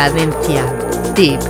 Cadencia. Tip.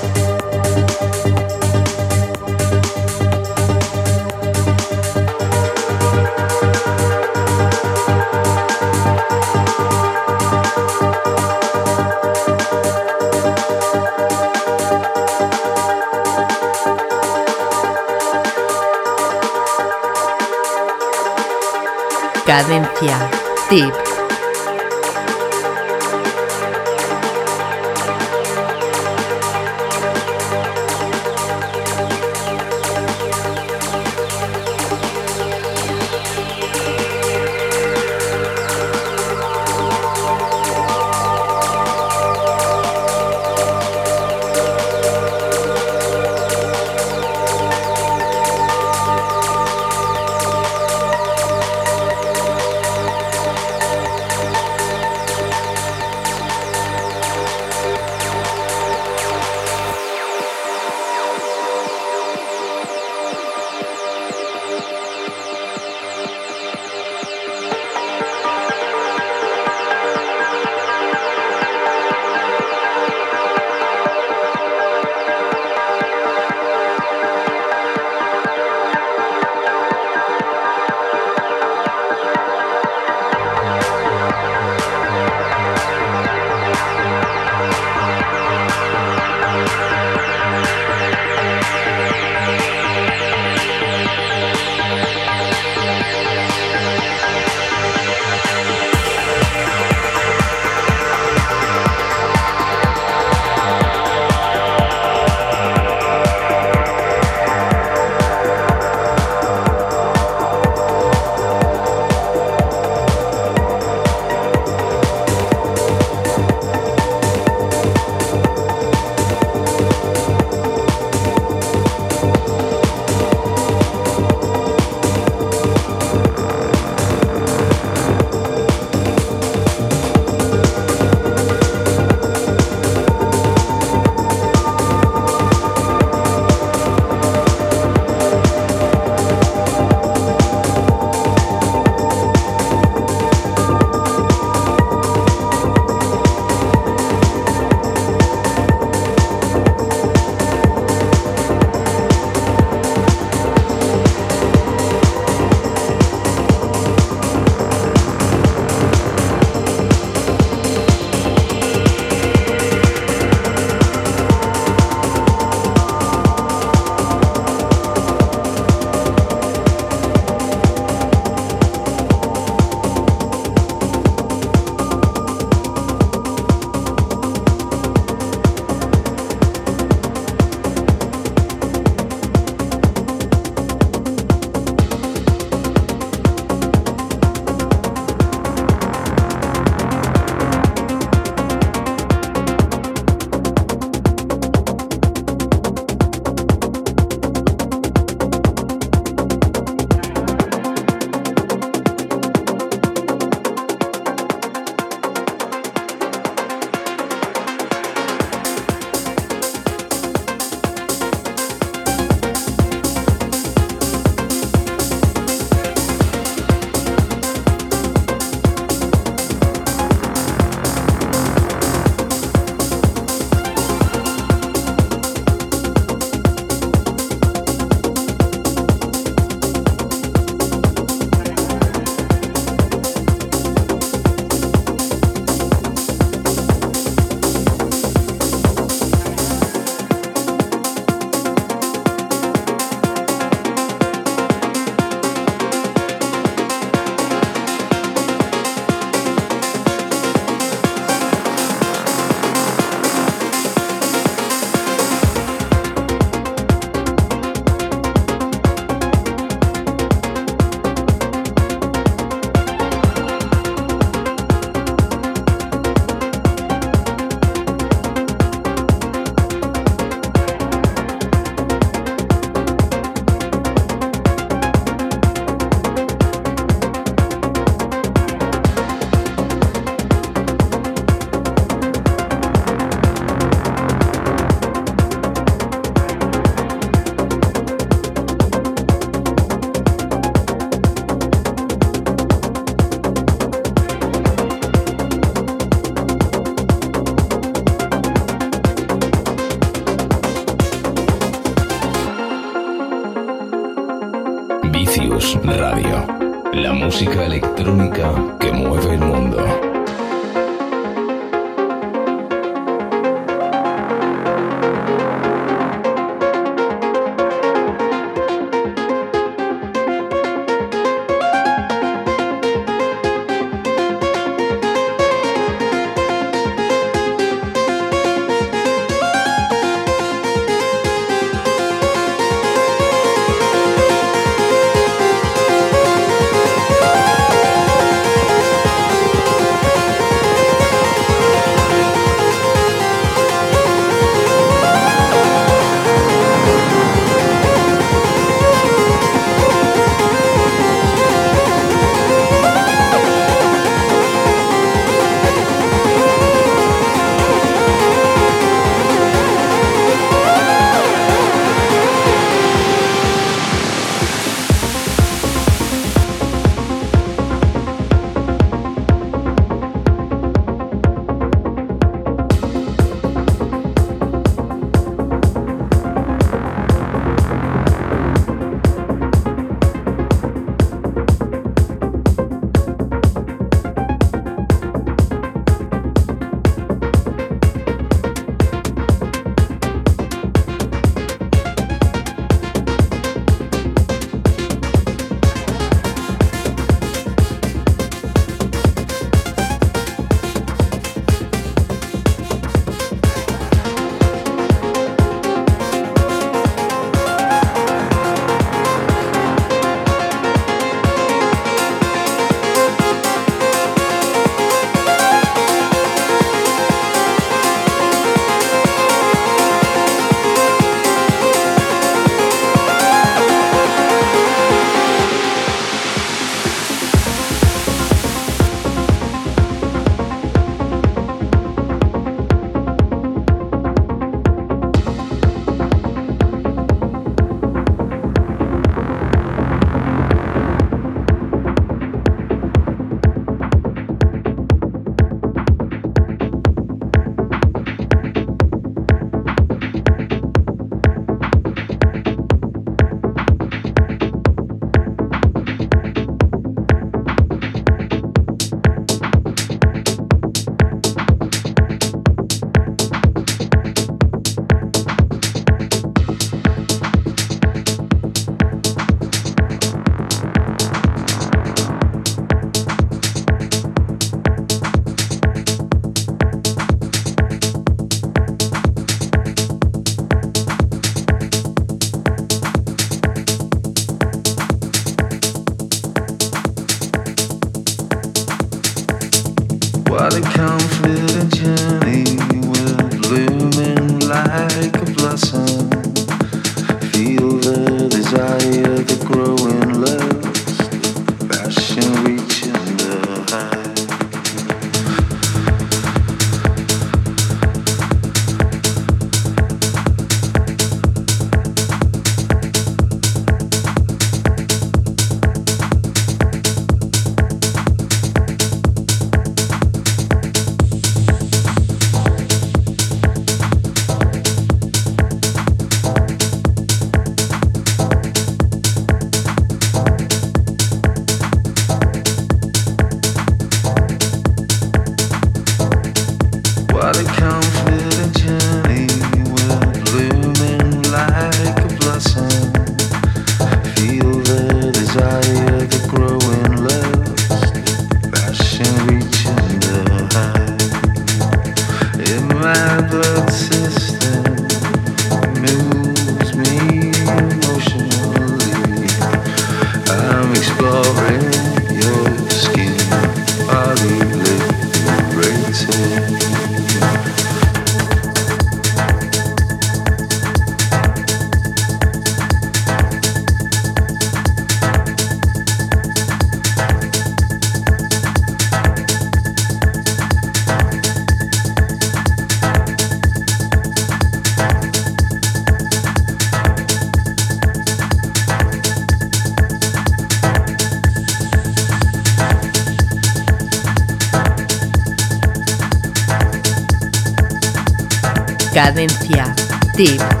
Cadencia. Tip.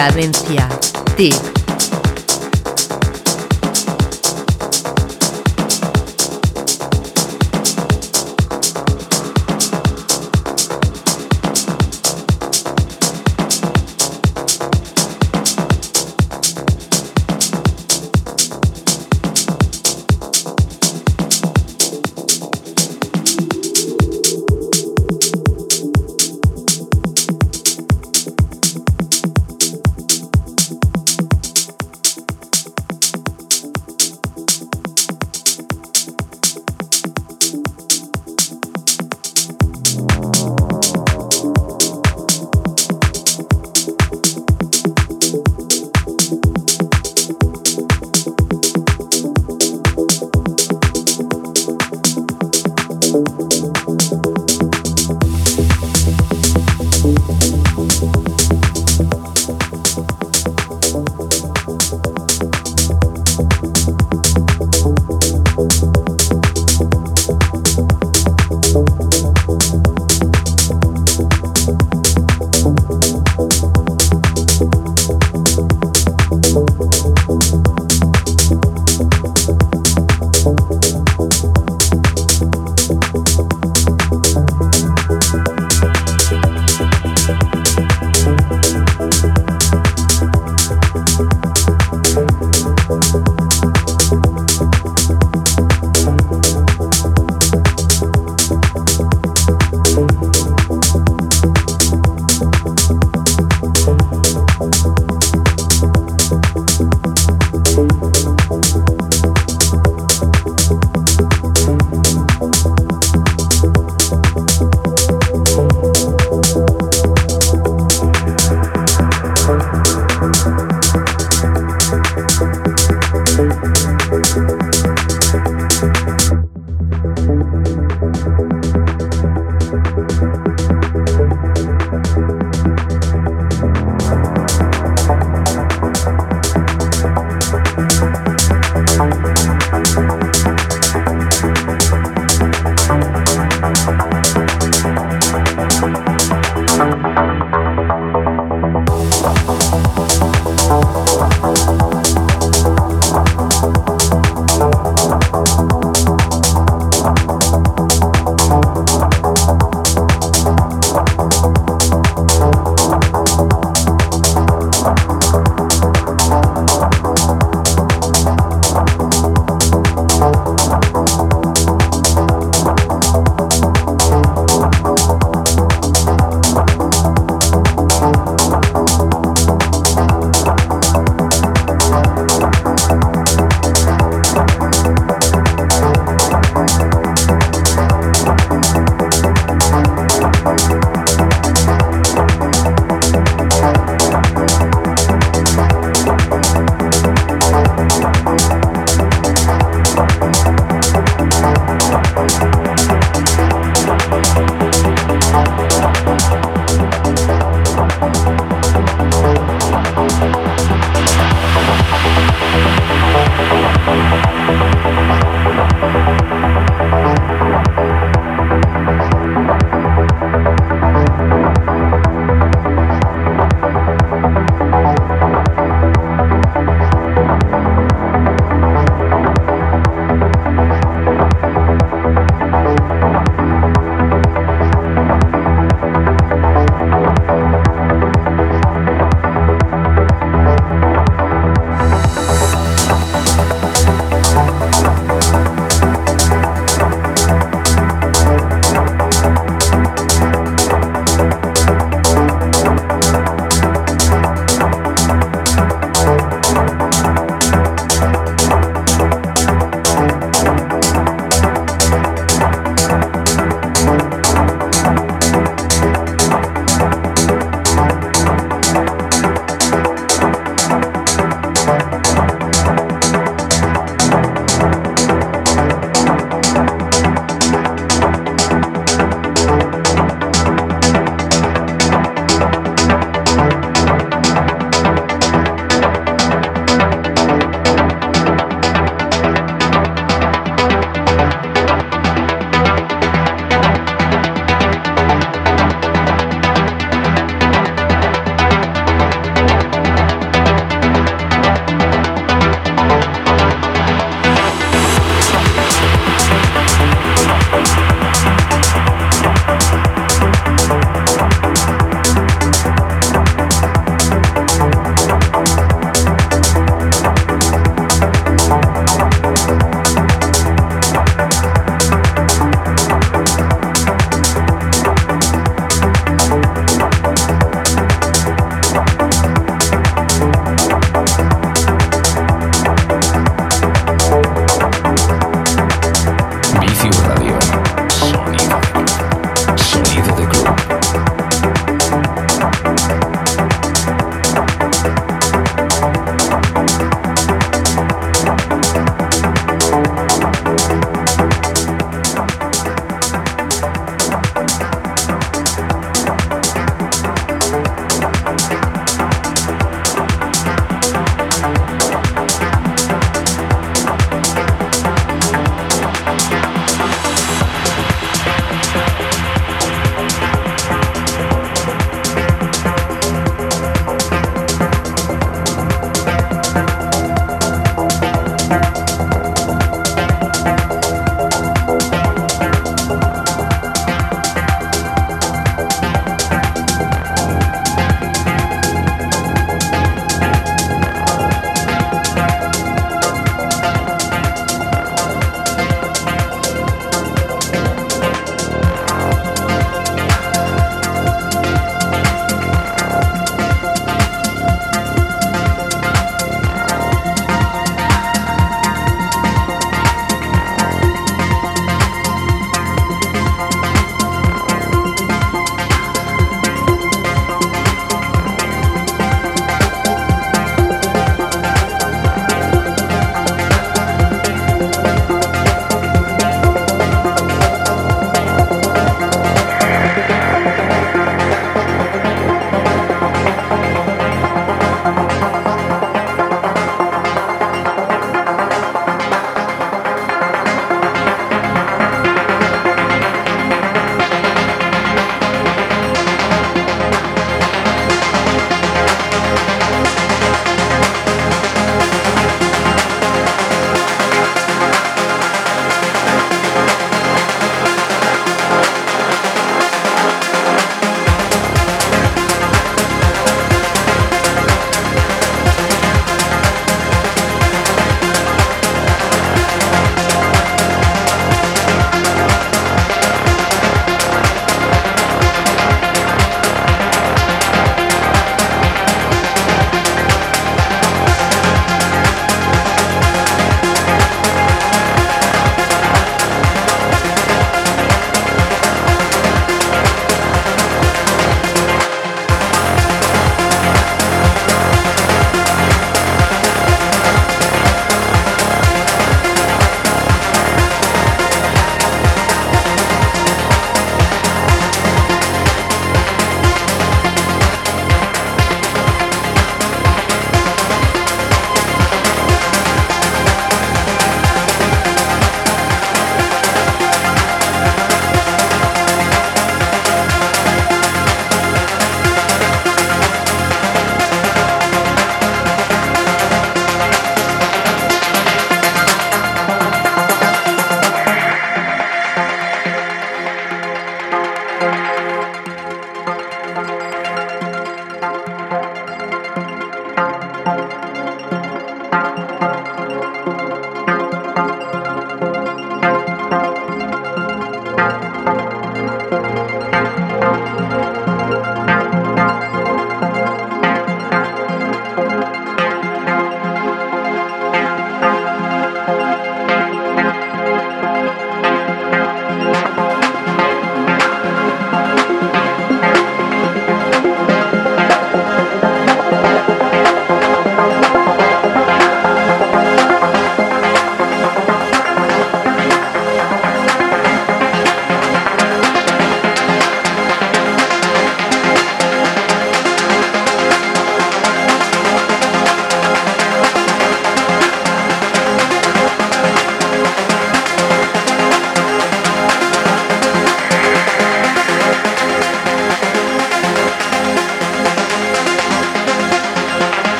Cadencia. Tip.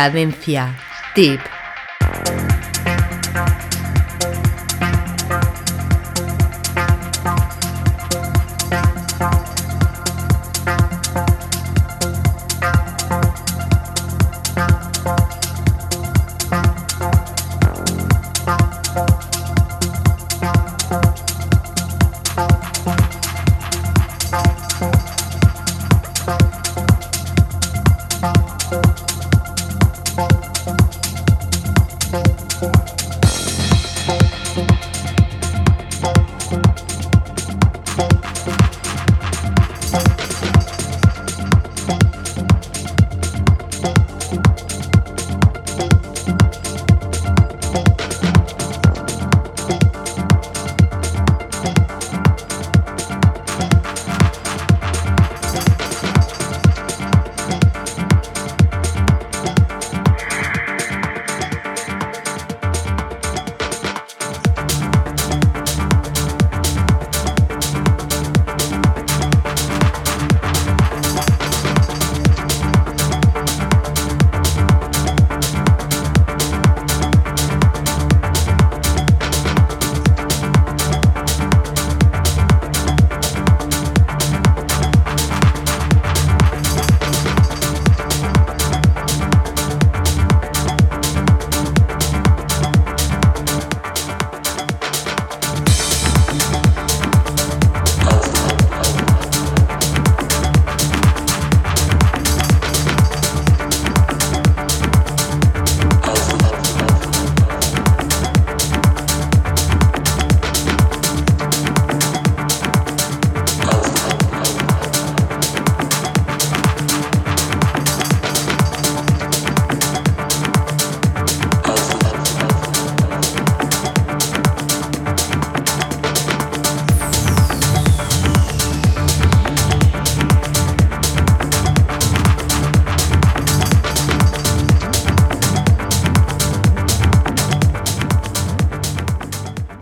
Cadencia. Tip.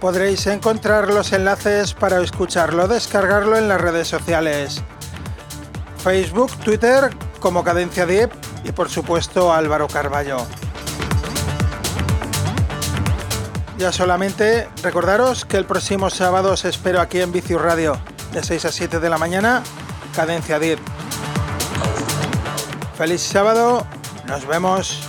podréis encontrar los enlaces para escucharlo, descargarlo en las redes sociales. Facebook, Twitter como Cadencia Deep y por supuesto Álvaro Carballo. Ya solamente recordaros que el próximo sábado os espero aquí en Vicius Radio, de 6 a 7 de la mañana, Cadencia Deep. Feliz sábado, nos vemos.